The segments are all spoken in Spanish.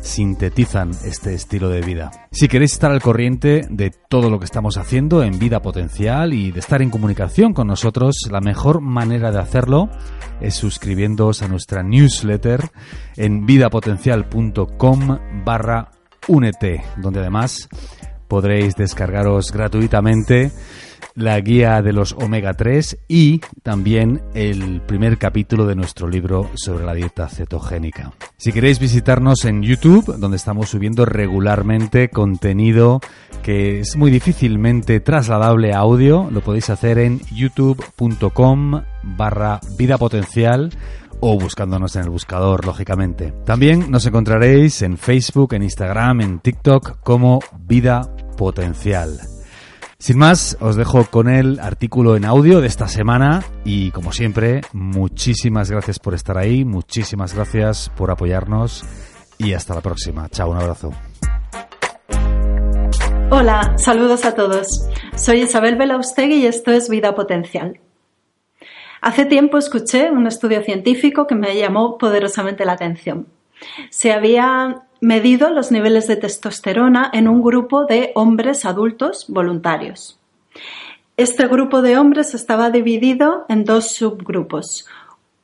sintetizan este estilo de vida. Si queréis estar al corriente de todo lo que estamos haciendo en vida potencial y de estar en comunicación con nosotros, la mejor manera de hacerlo es suscribiéndoos a nuestra newsletter en vidapotencial.com barra únete, donde además podréis descargaros gratuitamente la guía de los omega 3 y también el primer capítulo de nuestro libro sobre la dieta cetogénica. Si queréis visitarnos en YouTube, donde estamos subiendo regularmente contenido que es muy difícilmente trasladable a audio, lo podéis hacer en youtube.com barra vida potencial o buscándonos en el buscador, lógicamente. También nos encontraréis en Facebook, en Instagram, en TikTok como Vida Potencial. Sin más, os dejo con el artículo en audio de esta semana y como siempre, muchísimas gracias por estar ahí, muchísimas gracias por apoyarnos y hasta la próxima. Chao, un abrazo. Hola, saludos a todos. Soy Isabel Belaustegui y esto es Vida Potencial. Hace tiempo escuché un estudio científico que me llamó poderosamente la atención. Se había medido los niveles de testosterona en un grupo de hombres adultos voluntarios. Este grupo de hombres estaba dividido en dos subgrupos.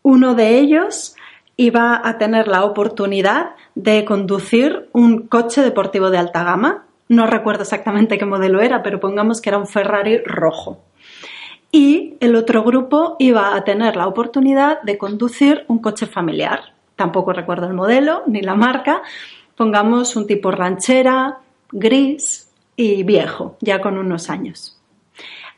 Uno de ellos iba a tener la oportunidad de conducir un coche deportivo de alta gama. No recuerdo exactamente qué modelo era, pero pongamos que era un Ferrari rojo. Y el otro grupo iba a tener la oportunidad de conducir un coche familiar. Tampoco recuerdo el modelo ni la marca, pongamos un tipo ranchera, gris y viejo, ya con unos años.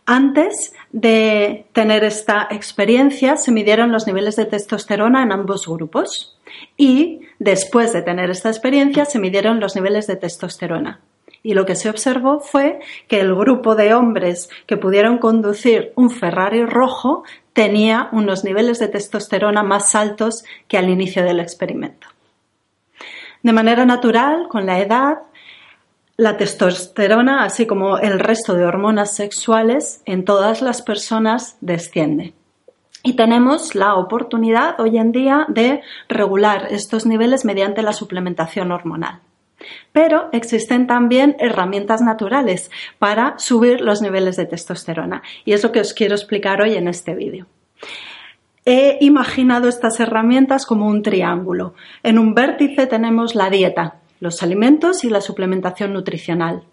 Antes de tener esta experiencia se midieron los niveles de testosterona en ambos grupos y después de tener esta experiencia se midieron los niveles de testosterona. Y lo que se observó fue que el grupo de hombres que pudieron conducir un Ferrari rojo tenía unos niveles de testosterona más altos que al inicio del experimento. De manera natural, con la edad, la testosterona, así como el resto de hormonas sexuales, en todas las personas desciende. Y tenemos la oportunidad hoy en día de regular estos niveles mediante la suplementación hormonal. Pero existen también herramientas naturales para subir los niveles de testosterona y es lo que os quiero explicar hoy en este vídeo. He imaginado estas herramientas como un triángulo. En un vértice tenemos la dieta, los alimentos y la suplementación nutricional.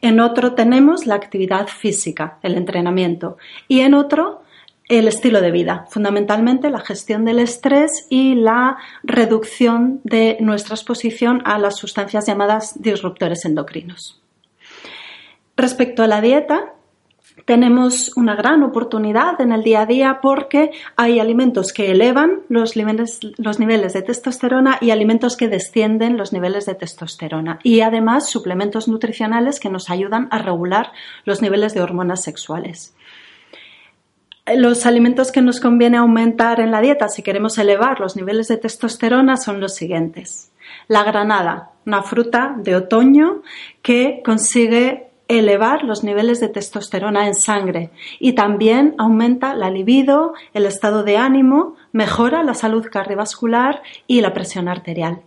En otro tenemos la actividad física, el entrenamiento. Y en otro, el estilo de vida, fundamentalmente la gestión del estrés y la reducción de nuestra exposición a las sustancias llamadas disruptores endocrinos. Respecto a la dieta, tenemos una gran oportunidad en el día a día porque hay alimentos que elevan los niveles, los niveles, de testosterona y alimentos que descienden los niveles de testosterona. Y además suplementos nutricionales que nos ayudan a regular los niveles de hormonas sexuales. Los alimentos que nos conviene aumentar en la dieta si queremos elevar los niveles de testosterona son los siguientes. La granada, una fruta de otoño que consigue elevar los niveles de testosterona en sangre y también aumenta la libido, el estado de ánimo, mejora la salud cardiovascular y la presión arterial.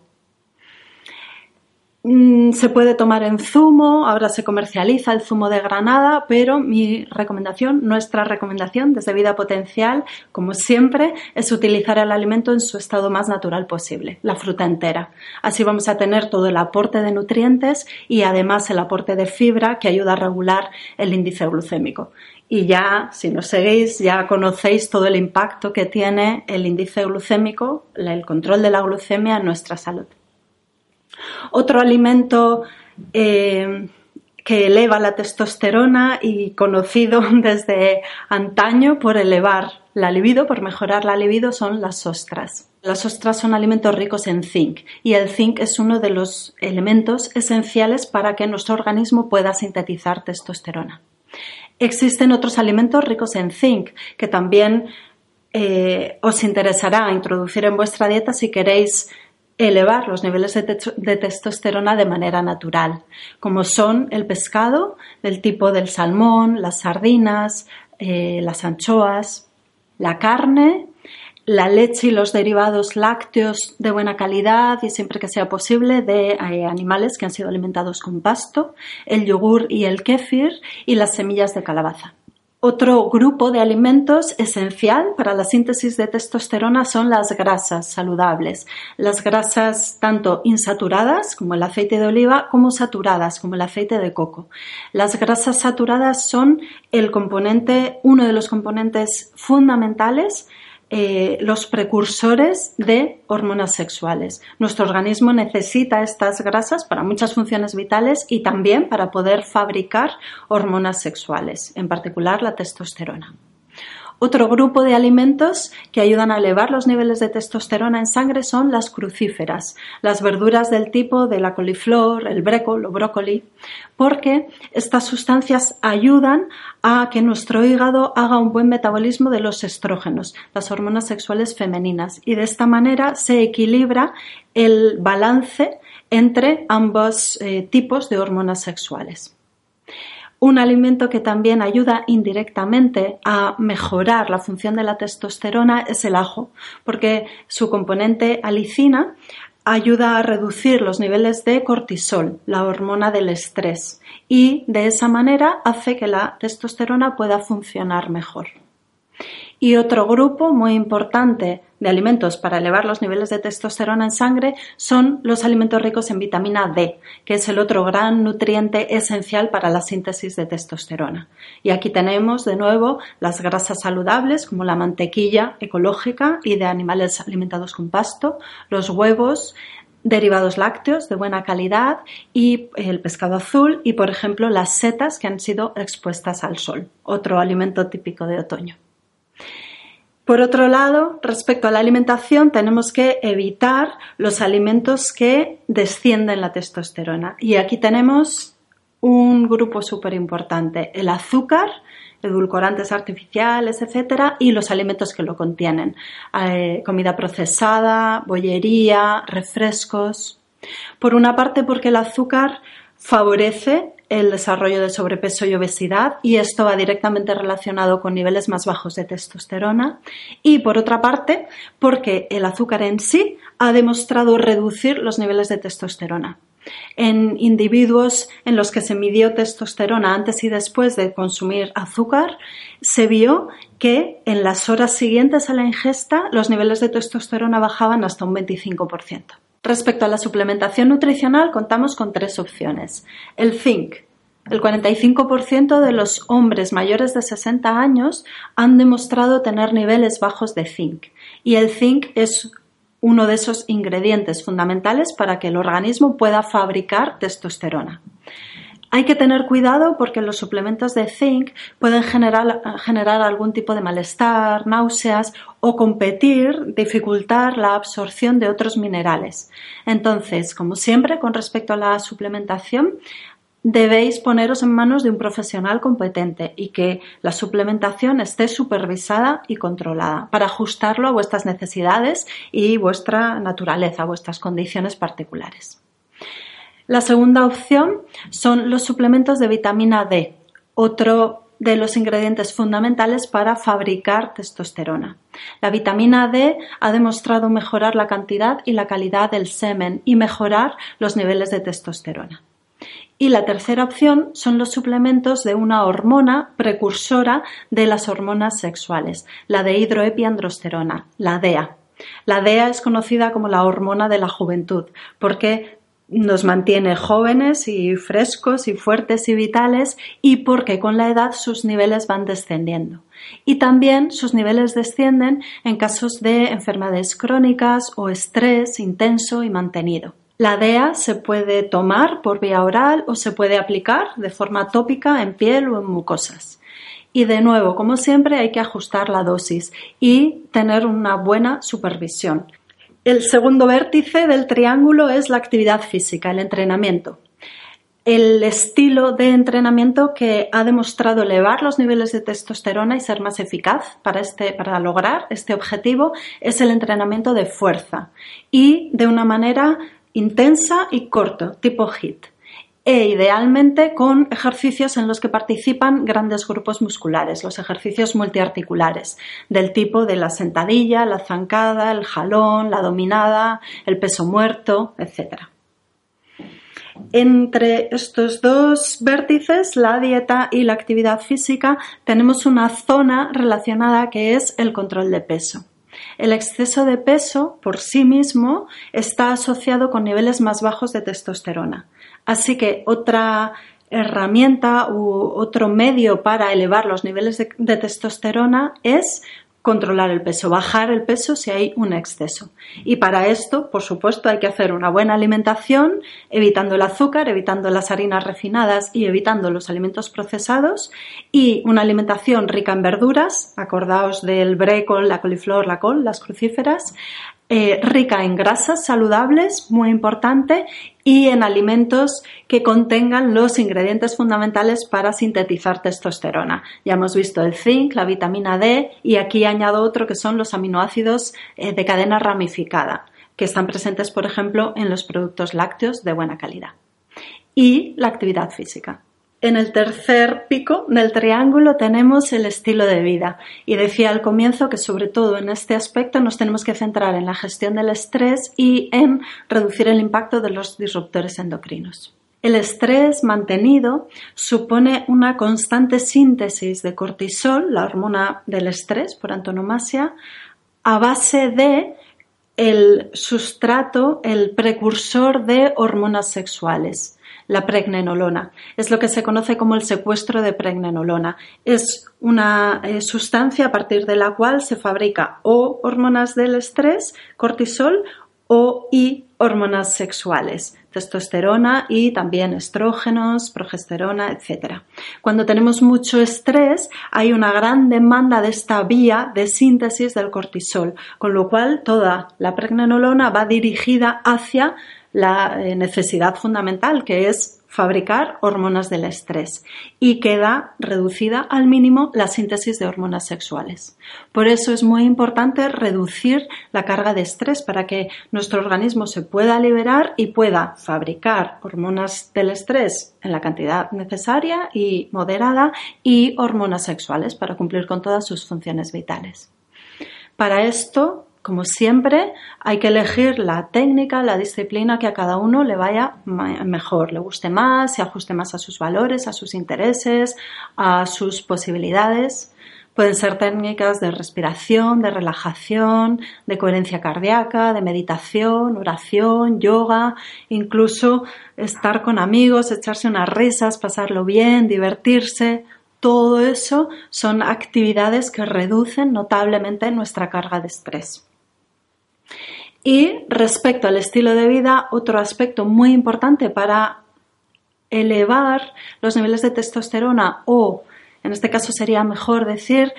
Mm, se puede tomar en zumo, ahora se comercializa el zumo de granada, pero mi recomendación, nuestra recomendación desde Vida Potencial, como siempre, es utilizar el alimento en su estado más natural posible, la fruta entera. Así vamos a tener todo el aporte de nutrientes y además el aporte de fibra que ayuda a regular el índice glucémico. Y ya, si nos seguís, ya conocéis todo el impacto que tiene el índice glucémico, el control de la glucemia en nuestra salud. Otro alimento eh, que eleva la testosterona y conocido desde antaño por elevar la libido, por mejorar la libido, son las ostras. Las ostras son alimentos ricos en zinc y el zinc es uno de los elementos esenciales para que nuestro organismo pueda sintetizar testosterona. Existen otros alimentos ricos en zinc que también eh, os interesará introducir en vuestra dieta si queréis elevar los niveles de, testosterona de manera natural, como son el pescado del tipo del salmón, las sardinas, eh, las anchoas, la carne, la leche y los derivados lácteos de buena calidad y siempre que sea posible de eh, animales que han sido alimentados con pasto, el yogur y el kéfir y las semillas de calabaza. Otro grupo de alimentos esencial para la síntesis de testosterona son las grasas saludables. Las grasas tanto insaturadas como el aceite de oliva como saturadas como el aceite de coco. Las grasas saturadas son el componente, uno de los componentes fundamentales eh, los precursores de hormonas sexuales. Nuestro organismo necesita estas grasas para muchas funciones vitales y también para poder fabricar hormonas sexuales, en particular la testosterona. Otro grupo de alimentos que ayudan a elevar los niveles de testosterona en sangre son las crucíferas, las verduras del tipo de la coliflor, el brécol o brócoli, porque estas sustancias ayudan a que nuestro hígado haga un buen metabolismo de los estrógenos, las hormonas sexuales femeninas, y de esta manera se equilibra el balance entre ambos eh, tipos de hormonas sexuales. Un alimento que también ayuda indirectamente a mejorar la función de la testosterona es el ajo, porque su componente alicina ayuda a reducir los niveles de cortisol, la hormona del estrés, y de esa manera hace que la testosterona pueda funcionar mejor. Y otro grupo muy importante de alimentos para elevar los niveles de testosterona en sangre son los alimentos ricos en vitamina D, que es el otro gran nutriente esencial para la síntesis de testosterona. Y aquí tenemos de nuevo las grasas saludables como la mantequilla ecológica y de animales alimentados con pasto, los huevos, derivados lácteos de buena calidad y el pescado azul y, por ejemplo, las setas que han sido expuestas al sol, otro alimento típico de otoño. Por otro lado, respecto a la alimentación, tenemos que evitar los alimentos que descienden la testosterona. Y aquí tenemos un grupo súper importante, el azúcar, edulcorantes artificiales, etcétera, y los alimentos que lo contienen, eh, comida procesada, bollería, refrescos. Por una parte, porque el azúcar favorece el desarrollo de sobrepeso y obesidad y esto va directamente relacionado con niveles más bajos de testosterona y por otra parte porque el azúcar en sí ha demostrado reducir los niveles de testosterona. En individuos en los que se midió testosterona antes y después de consumir azúcar, se vio que en las horas siguientes a la ingesta los niveles de testosterona bajaban hasta un 25%. Respecto a la suplementación nutricional, contamos con tres opciones. El zinc. El 45% de los hombres mayores de 60 años han demostrado tener niveles bajos de zinc y el zinc es uno de esos ingredientes fundamentales para que el organismo pueda fabricar testosterona. Hay que tener cuidado porque los suplementos de zinc pueden generar, algún tipo de malestar, náuseas o competir, dificultar la absorción de otros minerales. Entonces, como siempre, con respecto a la suplementación, debéis poneros en manos de un profesional competente y que la suplementación esté supervisada y controlada para ajustarlo a vuestras necesidades y vuestra naturaleza, vuestras condiciones particulares. La segunda opción son los suplementos de vitamina D, otro de los ingredientes fundamentales para fabricar testosterona. La vitamina D ha demostrado mejorar la cantidad y la calidad del semen y mejorar los niveles de testosterona. Y la tercera opción son los suplementos de una hormona precursora de las hormonas sexuales, la de hidroepiandrosterona, la DEA. La DEA es conocida como la hormona de la juventud porque nos mantiene jóvenes y frescos y fuertes y vitales y porque con la edad sus niveles van descendiendo. Y también sus niveles descienden en casos de enfermedades crónicas o estrés intenso y mantenido. La DEA se puede tomar por vía oral o se puede aplicar de forma tópica en piel o en mucosas. Y de nuevo, como siempre, hay que ajustar la dosis y tener una buena supervisión. El segundo vértice del triángulo es la actividad física, el entrenamiento. El estilo de entrenamiento que ha demostrado elevar los niveles de testosterona y ser más eficaz para, este, para lograr este objetivo es el entrenamiento de fuerza y de una manera intensa y corto, tipo HIT e idealmente con ejercicios en los que participan grandes grupos musculares, los ejercicios multiarticulares, del tipo de la sentadilla, la zancada, el jalón, la dominada, el peso muerto, etc. Entre estos dos vértices, la dieta y la actividad física, tenemos una zona relacionada que es el control de peso. El exceso de peso por sí mismo está asociado con niveles más bajos de testosterona. Así que otra herramienta u otro medio para elevar los niveles de, testosterona es controlar el peso, bajar el peso si hay un exceso. Y para esto, por supuesto, hay que hacer una buena alimentación, evitando el azúcar, evitando las harinas refinadas y evitando los alimentos procesados, y una alimentación rica en verduras, acordaos del brécol, la coliflor, la col, las crucíferas, eh, rica en grasas saludables, muy importante, y en alimentos que contengan los ingredientes fundamentales para sintetizar testosterona. Ya hemos visto el zinc, la vitamina D y aquí añado otro que son los aminoácidos eh, de cadena ramificada, que están presentes, por ejemplo, en los productos lácteos de buena calidad. Y la actividad física. En el tercer pico del triángulo tenemos el estilo de vida y decía al comienzo que sobre todo en este aspecto nos tenemos que centrar en la gestión del estrés y en reducir el impacto de los disruptores endocrinos. El estrés mantenido supone una constante síntesis de cortisol, la hormona del estrés por antonomasia, a base de el sustrato, el precursor de hormonas sexuales la pregnenolona. Es lo que se conoce como el secuestro de pregnenolona. Es una eh, sustancia a partir de la cual se fabrica o hormonas del estrés, cortisol, o y hormonas sexuales, testosterona y también estrógenos, progesterona, etc. Cuando tenemos mucho estrés, hay una gran demanda de esta vía de síntesis del cortisol, con lo cual toda la pregnenolona va dirigida hacia la eh, necesidad fundamental que es fabricar hormonas del estrés y queda reducida al mínimo la síntesis de hormonas sexuales. Por eso es muy importante reducir la carga de estrés para que nuestro organismo se pueda liberar y pueda fabricar hormonas del estrés en la cantidad necesaria y moderada y hormonas sexuales para cumplir con todas sus funciones vitales. Para esto como siempre, hay que elegir la técnica, la disciplina que a cada uno le vaya mejor, le guste más, se ajuste más a sus valores, a sus intereses, a sus posibilidades. Pueden ser técnicas de respiración, de relajación, de coherencia cardíaca, de meditación, oración, yoga, incluso estar con amigos, echarse unas risas, pasarlo bien, divertirse. Todo eso son actividades que reducen notablemente nuestra carga de estrés. Y respecto al estilo de vida, otro aspecto muy importante para elevar los niveles de testosterona o, en este caso sería mejor decir,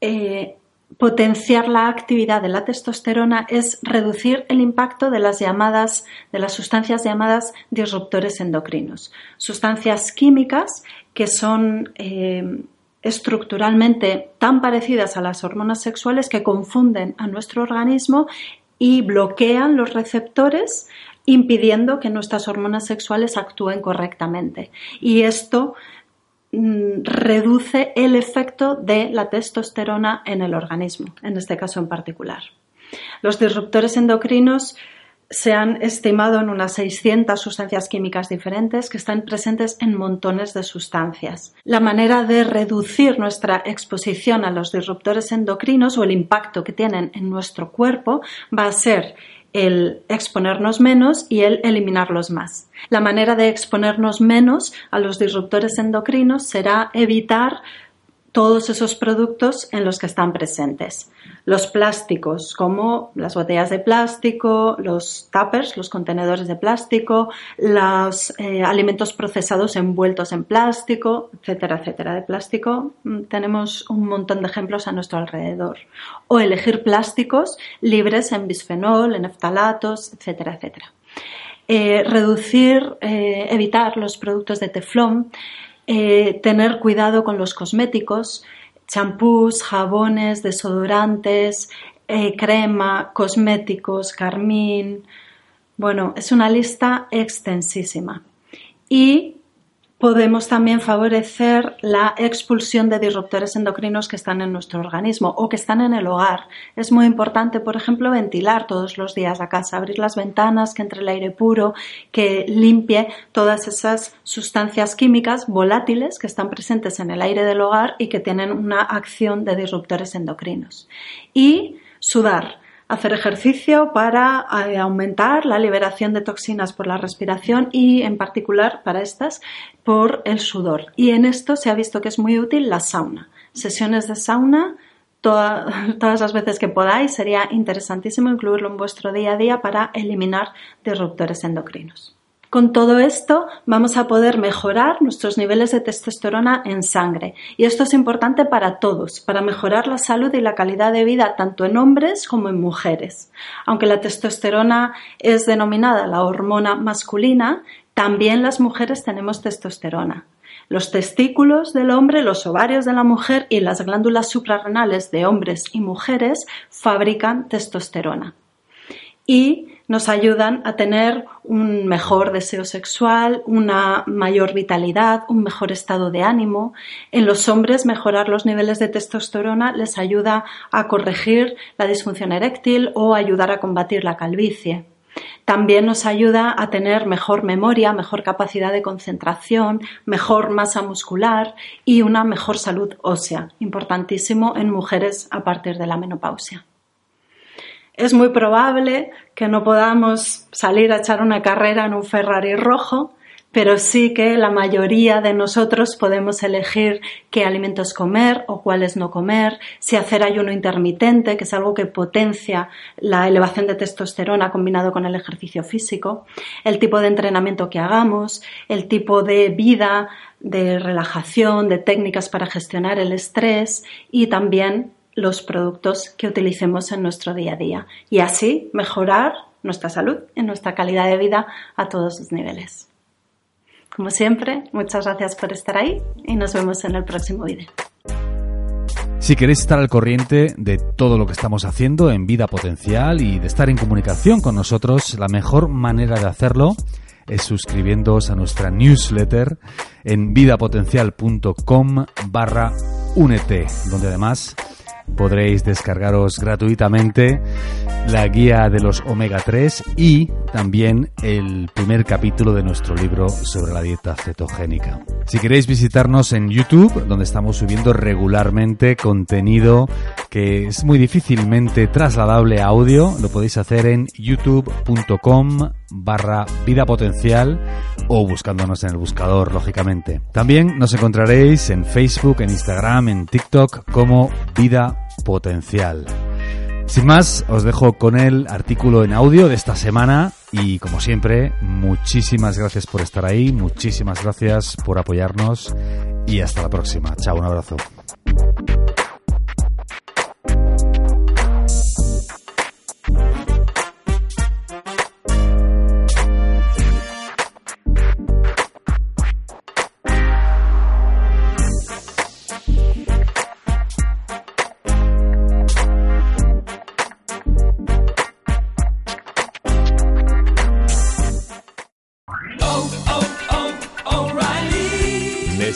eh, potenciar la actividad de la testosterona es reducir el impacto de las llamadas, de las sustancias llamadas disruptores endocrinos. Sustancias químicas que son eh, estructuralmente tan parecidas a las hormonas sexuales que confunden a nuestro organismo y bloquean los receptores impidiendo que nuestras hormonas sexuales actúen correctamente. Y esto mm, reduce el efecto de la testosterona en el organismo, en este caso en particular. Los disruptores endocrinos se han estimado en unas 600 sustancias químicas diferentes que están presentes en montones de sustancias. La manera de reducir nuestra exposición a los disruptores endocrinos o el impacto que tienen en nuestro cuerpo va a ser el exponernos menos y el eliminarlos más. La manera de exponernos menos a los disruptores endocrinos será evitar todos esos productos en los que están presentes. Los plásticos, como las botellas de plástico, los tuppers, los contenedores de plástico, los eh, alimentos procesados envueltos en plástico, etcétera, etcétera. De plástico mm, tenemos un montón de ejemplos a nuestro alrededor. O elegir plásticos libres en bisfenol, en eftalatos, etcétera, etcétera. Eh, reducir, eh, evitar los productos de teflón eh, tener cuidado con los cosméticos, champús, jabones, desodorantes, eh, crema, cosméticos, carmín. Bueno, es una lista extensísima. Y podemos también favorecer la expulsión de disruptores endocrinos que están en nuestro organismo o que están en el hogar. Es muy importante, por ejemplo, ventilar todos los días la casa, abrir las ventanas, que entre el aire puro, que limpie todas esas sustancias químicas volátiles que están presentes en el aire del hogar y que tienen una acción de disruptores endocrinos. Y sudar hacer ejercicio para eh, aumentar la liberación de toxinas por la respiración y en particular para estas por el sudor. Y en esto se ha visto que es muy útil la sauna. Sesiones de sauna todas las veces que podáis sería interesantísimo incluirlo en vuestro día a día para eliminar disruptores endocrinos. Con todo esto vamos a poder mejorar nuestros niveles de testosterona en sangre y esto es importante para todos, para mejorar la salud y la calidad de vida tanto en hombres como en mujeres. Aunque la testosterona es denominada la hormona masculina, también las mujeres tenemos testosterona. Los testículos del hombre, los ovarios de la mujer y las glándulas suprarrenales de hombres y mujeres fabrican testosterona. Y nos ayudan a tener un mejor deseo sexual, una mayor vitalidad, un mejor estado de ánimo. En los hombres, mejorar los niveles de testosterona les ayuda a corregir la disfunción eréctil o ayudar a combatir la calvicie. También nos ayuda a tener mejor memoria, mejor capacidad de concentración, mejor masa muscular y una mejor salud ósea, importantísimo en mujeres a partir de la menopausia es muy probable que no podamos salir a echar una carrera en un Ferrari rojo, pero sí que la mayoría de nosotros podemos elegir qué alimentos comer o cuáles no comer, si hacer ayuno intermitente, que es algo que potencia la elevación de testosterona combinado con el ejercicio físico, el tipo de entrenamiento que hagamos, el tipo de vida, de relajación, de técnicas para gestionar el estrés y también los productos que utilicemos en nuestro día a día y así mejorar nuestra salud y nuestra calidad de vida a todos los niveles. Como siempre, muchas gracias por estar ahí y nos vemos en el próximo vídeo. Si queréis estar al corriente de todo lo que estamos haciendo en Vida Potencial y de estar en comunicación con nosotros, la mejor manera de hacerlo es suscribiéndoos a nuestra newsletter en vidapotencial.com barra únete, donde además podréis descargaros gratuitamente la guía de los omega 3 y también el primer capítulo de nuestro libro sobre la dieta cetogénica. Si queréis visitarnos en YouTube, donde estamos subiendo regularmente contenido que es muy difícilmente trasladable a audio, lo podéis hacer en youtube.com barra vida potencial o buscándonos en el buscador, lógicamente. También nos encontraréis en Facebook, en Instagram, en TikTok como vida potencial. Sin más, os dejo con el artículo en audio de esta semana y como siempre, muchísimas gracias por estar ahí, muchísimas gracias por apoyarnos y hasta la próxima. Chao, un abrazo.